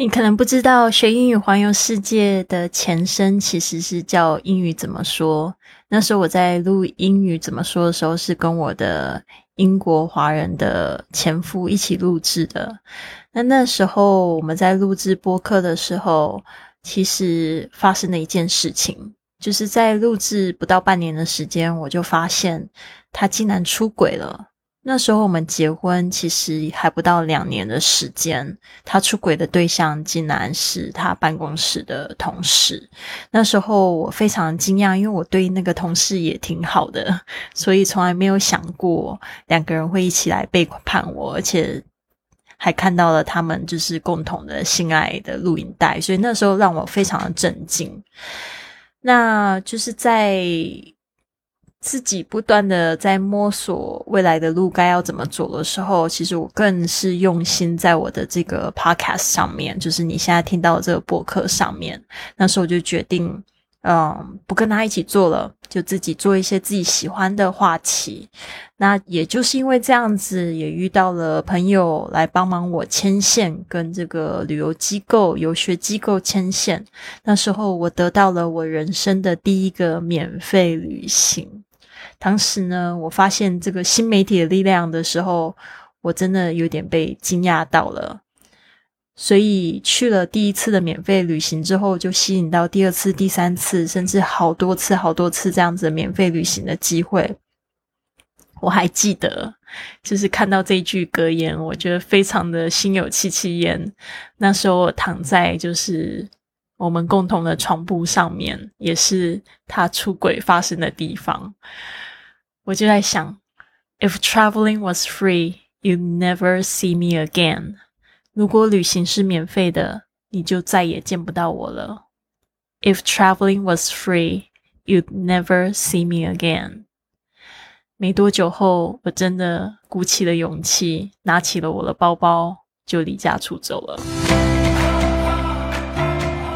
你可能不知道，学英语环游世界的前身其实是叫英语怎么说。那时候我在录英语怎么说的时候，是跟我的英国华人的前夫一起录制的。那那时候我们在录制播客的时候，其实发生了一件事情，就是在录制不到半年的时间，我就发现他竟然出轨了。那时候我们结婚其实还不到两年的时间，他出轨的对象竟然是他办公室的同事。那时候我非常惊讶，因为我对那个同事也挺好的，所以从来没有想过两个人会一起来背叛我，而且还看到了他们就是共同的性爱的录影带，所以那时候让我非常的震惊。那就是在。自己不断的在摸索未来的路该要怎么走的时候，其实我更是用心在我的这个 podcast 上面，就是你现在听到的这个博客上面。那时候我就决定，嗯，不跟他一起做了，就自己做一些自己喜欢的话题。那也就是因为这样子，也遇到了朋友来帮忙我牵线，跟这个旅游机构、游学机构牵线。那时候我得到了我人生的第一个免费旅行。当时呢，我发现这个新媒体的力量的时候，我真的有点被惊讶到了。所以去了第一次的免费旅行之后，就吸引到第二次、第三次，甚至好多次、好多次这样子免费旅行的机会。我还记得，就是看到这句格言，我觉得非常的心有戚戚焉。那时候我躺在就是我们共同的床铺上面，也是他出轨发生的地方。我就在想，If traveling was free, you'd never see me again。如果旅行是免费的，你就再也见不到我了。If traveling was free, you'd never see me again。没多久后，我真的鼓起了勇气，拿起了我的包包，就离家出走了。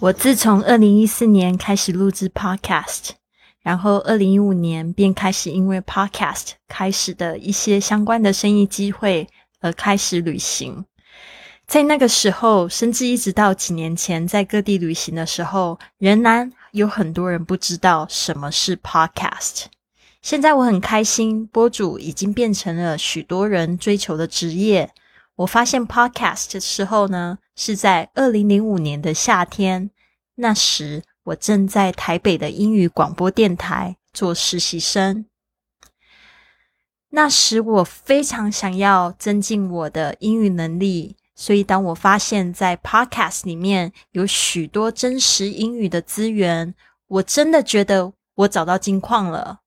我自从二零一四年开始录制 Podcast，然后二零一五年便开始因为 Podcast 开始的一些相关的生意机会而开始旅行。在那个时候，甚至一直到几年前，在各地旅行的时候，仍然有很多人不知道什么是 Podcast。现在我很开心，播主已经变成了许多人追求的职业。我发现 Podcast 的时候呢，是在二零零五年的夏天。那时我正在台北的英语广播电台做实习生。那时我非常想要增进我的英语能力，所以当我发现，在 Podcast 里面有许多真实英语的资源，我真的觉得我找到金矿了。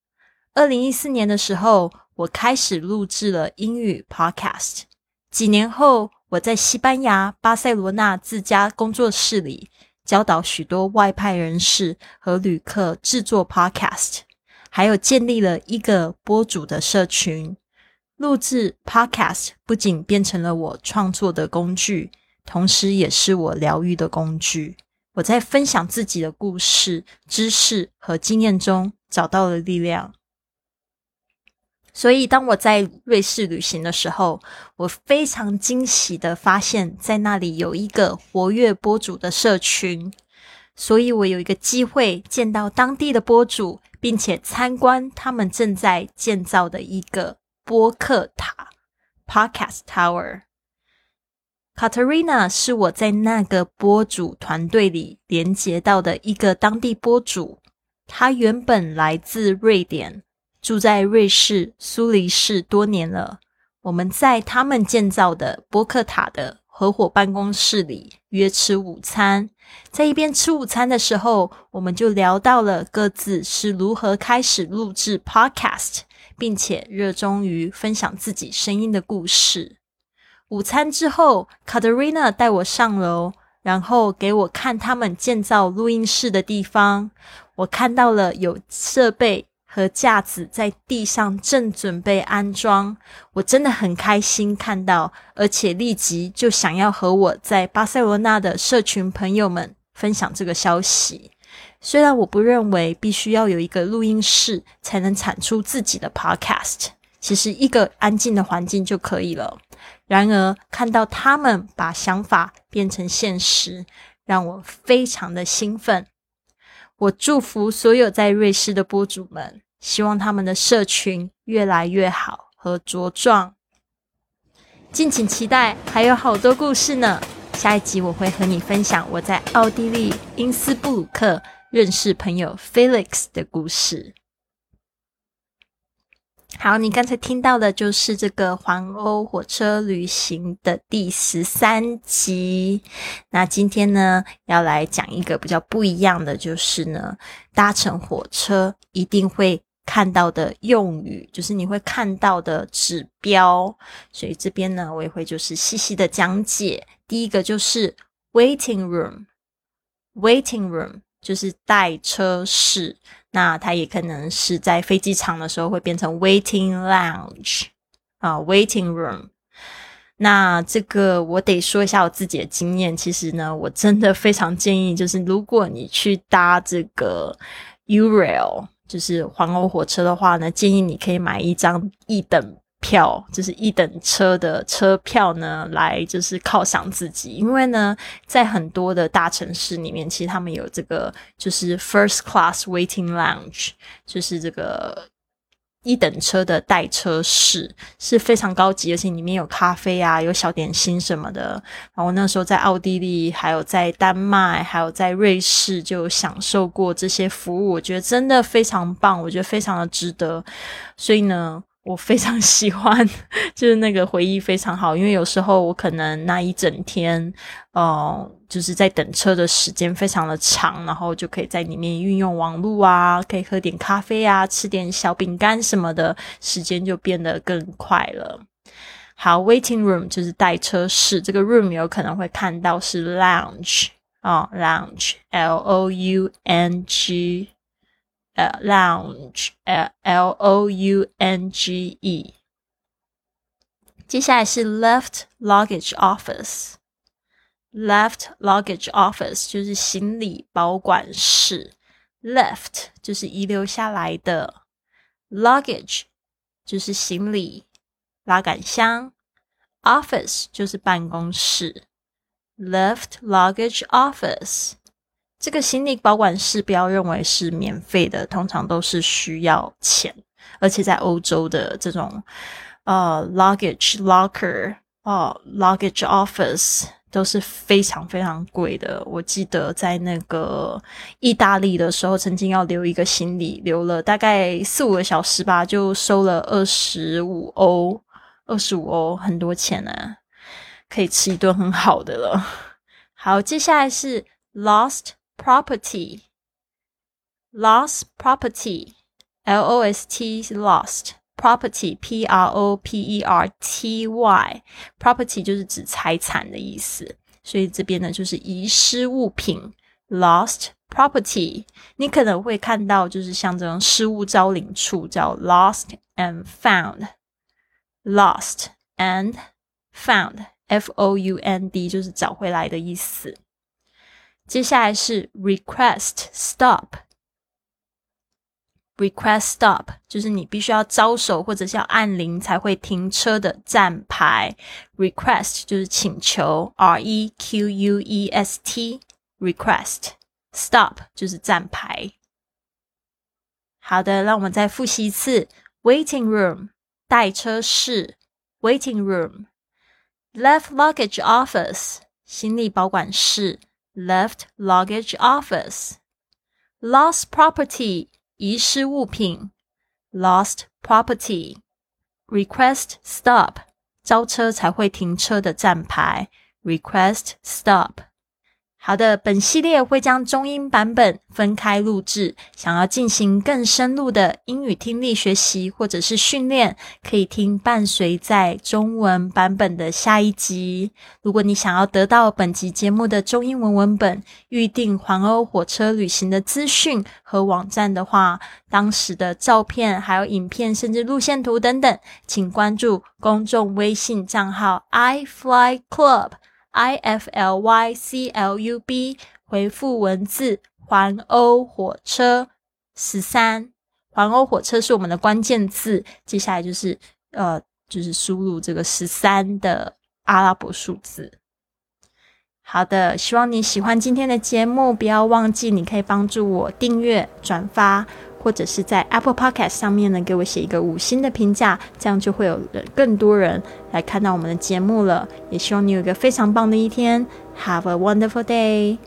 二零一四年的时候，我开始录制了英语 Podcast。几年后，我在西班牙巴塞罗那自家工作室里教导许多外派人士和旅客制作 Podcast，还有建立了一个播主的社群。录制 Podcast 不仅变成了我创作的工具，同时也是我疗愈的工具。我在分享自己的故事、知识和经验中找到了力量。所以，当我在瑞士旅行的时候，我非常惊喜的发现，在那里有一个活跃播主的社群。所以我有一个机会见到当地的播主，并且参观他们正在建造的一个播客塔 （Podcast Tower）。Katerina 是我在那个播主团队里连接到的一个当地播主，他原本来自瑞典。住在瑞士苏黎世多年了，我们在他们建造的波克塔的合伙办公室里约吃午餐。在一边吃午餐的时候，我们就聊到了各自是如何开始录制 Podcast，并且热衷于分享自己声音的故事。午餐之后，Katerina 带我上楼，然后给我看他们建造录音室的地方。我看到了有设备和架子在地上正准备安装，我真的很开心看到，而且立即就想要和我在巴塞罗那的社群朋友们分享这个消息。虽然我不认为必须要有一个录音室才能产出自己的 podcast，其实一个安静的环境就可以了。然而，看到他们把想法变成现实，让我非常的兴奋。我祝福所有在瑞士的播主们，希望他们的社群越来越好和茁壮。敬请期待，还有好多故事呢。下一集我会和你分享我在奥地利因斯布鲁克认识朋友 Felix 的故事。好，你刚才听到的就是这个环欧火车旅行的第十三集。那今天呢，要来讲一个比较不一样的，就是呢，搭乘火车一定会看到的用语，就是你会看到的指标。所以这边呢，我也会就是细细的讲解。第一个就是 waiting room，waiting room 就是待车室。那它也可能是在飞机场的时候会变成 waiting lounge 啊，waiting room。那这个我得说一下我自己的经验，其实呢，我真的非常建议，就是如果你去搭这个 Urail，就是环欧火车的话呢，建议你可以买一张一等。票就是一等车的车票呢，来就是犒赏自己。因为呢，在很多的大城市里面，其实他们有这个就是 first class waiting lounge，就是这个一等车的待车室是非常高级，而且里面有咖啡啊，有小点心什么的。然后那时候在奥地利，还有在丹麦，还有在瑞士，就享受过这些服务。我觉得真的非常棒，我觉得非常的值得。所以呢。我非常喜欢，就是那个回忆非常好，因为有时候我可能那一整天，哦，就是在等车的时间非常的长，然后就可以在里面运用网络啊，可以喝点咖啡啊，吃点小饼干什么的，时间就变得更快了。好，waiting room 就是待车室，这个 room 有可能会看到是 lounge 啊，lounge，L O U N G。呃，lounge，L L O U N G E。接下来是 left luggage office，left luggage office 就是行李保管室，left 就是遗留下来的，luggage 就是行李拉杆箱，office 就是办公室，left luggage office。 这个行李保管室不要认为是免费的，通常都是需要钱，而且在欧洲的这种呃 luggage locker 哦 luggage office 都是非常非常贵的。我记得在那个意大利的时候，曾经要留一个行李，留了大概四五个小时吧，就收了二十五欧，二十五欧很多钱呢，可以吃一顿很好的了。好，接下来是 lost。property lost property L O S T lost property P R O P E R T Y property 就是指财产的意思，所以这边呢就是遗失物品 lost property。你可能会看到就是像这种失物招领处叫 lost and found lost and found F O U N D 就是找回来的意思。 接下来是 request stop。request stop 就是你必须要招手或者是要按铃才会停车的站牌。request 就是请求，R E Q U E S T request stop 就是站牌。好的，让我们再复习一次：waiting room 待车室，waiting room left luggage office 行李保管室。 left luggage office. Lost property 遗失物品 lost property. Request stop 招车才会停车的站牌 request stop. 好的，本系列会将中英版本分开录制。想要进行更深入的英语听力学习或者是训练，可以听伴随在中文版本的下一集。如果你想要得到本集节目的中英文文本、预订环欧火车旅行的资讯和网站的话，当时的照片、还有影片，甚至路线图等等，请关注公众微信账号 i fly club。I f l y c l u b 回复文字环欧火车十三，环欧火车是我们的关键字，接下来就是呃，就是输入这个十三的阿拉伯数字。好的，希望你喜欢今天的节目，不要忘记你可以帮助我订阅、转发。或者是在 Apple Podcast 上面呢，给我写一个五星的评价，这样就会有更多人来看到我们的节目了。也希望你有一个非常棒的一天，Have a wonderful day。